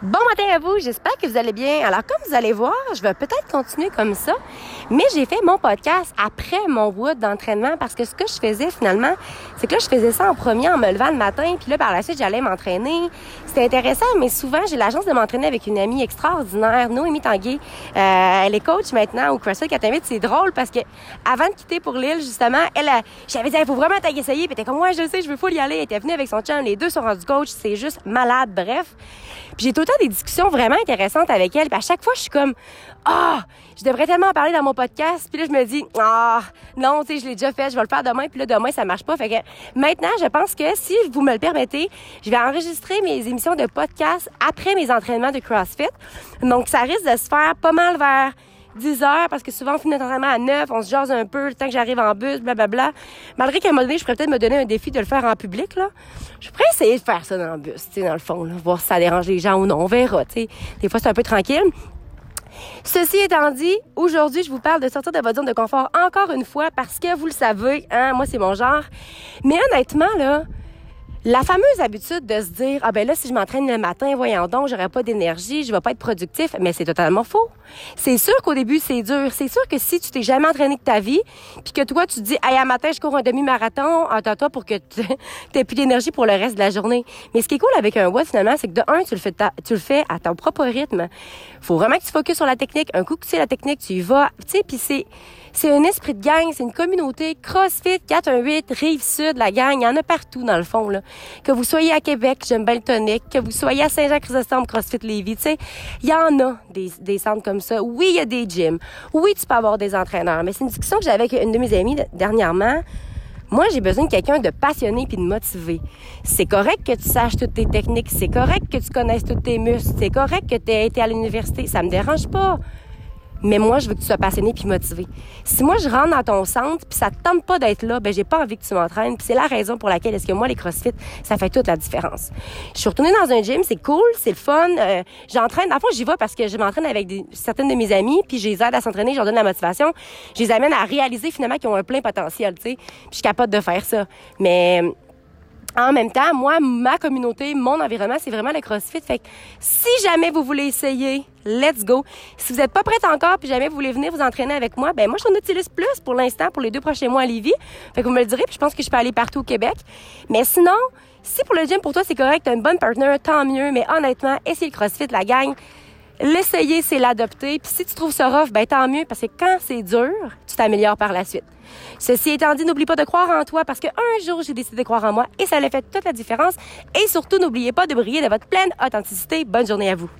Bon matin à vous, j'espère que vous allez bien. Alors comme vous allez voir, je vais peut-être continuer comme ça, mais j'ai fait mon podcast après mon wood d'entraînement parce que ce que je faisais finalement, c'est que là je faisais ça en premier en me levant le matin, puis là par la suite j'allais m'entraîner. C'était intéressant, mais souvent j'ai la chance de m'entraîner avec une amie extraordinaire, Noémie Tanguay. Euh, elle est coach maintenant au CrossFit t'invite. C'est drôle parce que avant de quitter pour l'île justement, elle, j'avais dit il faut vraiment essayer, puis était comme ouais je sais, je veux full y aller. Elle était venue avec son chum, les deux sont rendus coach, c'est juste malade. Bref, puis j'ai tout des discussions vraiment intéressantes avec elle. Puis à chaque fois, je suis comme, ah, je devrais tellement en parler dans mon podcast. Puis là, je me dis, ah, non, tu sais, je l'ai déjà fait, je vais le faire demain. Puis là, demain, ça marche pas. Fait que maintenant, je pense que si vous me le permettez, je vais enregistrer mes émissions de podcast après mes entraînements de CrossFit. Donc, ça risque de se faire pas mal vers 10 heures parce que souvent on finit notre entraînement à 9, on se jase un peu le temps que j'arrive en bus, blablabla. Malgré qu'à un moment donné, je pourrais peut-être me donner un défi de le faire en public, là. Je pourrais essayer de faire ça dans le bus, tu sais, dans le fond, là, voir si ça dérange les gens ou non. On verra, tu sais. Des fois, c'est un peu tranquille. Ceci étant dit, aujourd'hui, je vous parle de sortir de votre zone de confort encore une fois parce que vous le savez, hein, moi, c'est mon genre. Mais honnêtement, là, la fameuse habitude de se dire ah ben là si je m'entraîne le matin, voyons donc, j'aurai pas d'énergie, je vais pas être productif, mais c'est totalement faux. C'est sûr qu'au début c'est dur, c'est sûr que si tu t'es jamais entraîné de ta vie, puis que toi tu te dis hey matin je cours un demi-marathon, attends-toi pour que tu plus d'énergie pour le reste de la journée. Mais ce qui est cool avec un WOD finalement, c'est que de un tu le fais tu le fais à ton propre rythme. Faut vraiment que tu focuses sur la technique. Un coup que tu sais la technique, tu y vas, tu sais puis c'est c'est un esprit de gang, c'est une communauté. CrossFit 418, Rive-Sud, la gang, il y en a partout dans le fond. Là. Que vous soyez à Québec, j'aime bien le tonique, que vous soyez à Saint-Jean-Chrysostome, CrossFit Lévis, tu sais, il y en a des, des centres comme ça. Oui, il y a des gyms. Oui, tu peux avoir des entraîneurs. Mais c'est une discussion que j'avais avec une de mes amies dernièrement. Moi, j'ai besoin de quelqu'un de passionné puis de motivé. C'est correct que tu saches toutes tes techniques, c'est correct que tu connaisses tous tes muscles, c'est correct que tu aies été à l'université, ça me dérange pas. Mais moi, je veux que tu sois passionné puis motivé. Si moi, je rentre dans ton centre puis ça te tente pas d'être là, ben j'ai pas envie que tu m'entraînes. Puis c'est la raison pour laquelle est-ce que moi, les CrossFit, ça fait toute la différence. Je suis retournée dans un gym, c'est cool, c'est le fun. Euh, j'entraîne. En fait, j'y vais parce que je m'entraîne avec des, certaines de mes amies puis je les aide à s'entraîner, je leur donne la motivation. Je les amène à réaliser finalement qu'ils ont un plein potentiel, tu sais. Puis je suis capable de faire ça. Mais en même temps, moi, ma communauté, mon environnement, c'est vraiment le CrossFit. Fait que si jamais vous voulez essayer, let's go. Si vous n'êtes pas prête encore, puis jamais vous voulez venir vous entraîner avec moi, ben moi, je suis en Nautilus Plus pour l'instant, pour les deux prochains mois à Lévis. Fait que vous me le direz, puis je pense que je peux aller partout au Québec. Mais sinon, si pour le gym, pour toi, c'est correct, t'as une bonne partner, tant mieux. Mais honnêtement, essayez le CrossFit, la gang. L'essayer, c'est l'adopter. Puis si tu trouves ça rough, ben tant mieux, parce que quand c'est dur, tu t'améliores par la suite. Ceci étant dit, n'oublie pas de croire en toi parce qu'un jour, j'ai décidé de croire en moi et ça a fait toute la différence. Et surtout, n'oubliez pas de briller de votre pleine authenticité. Bonne journée à vous.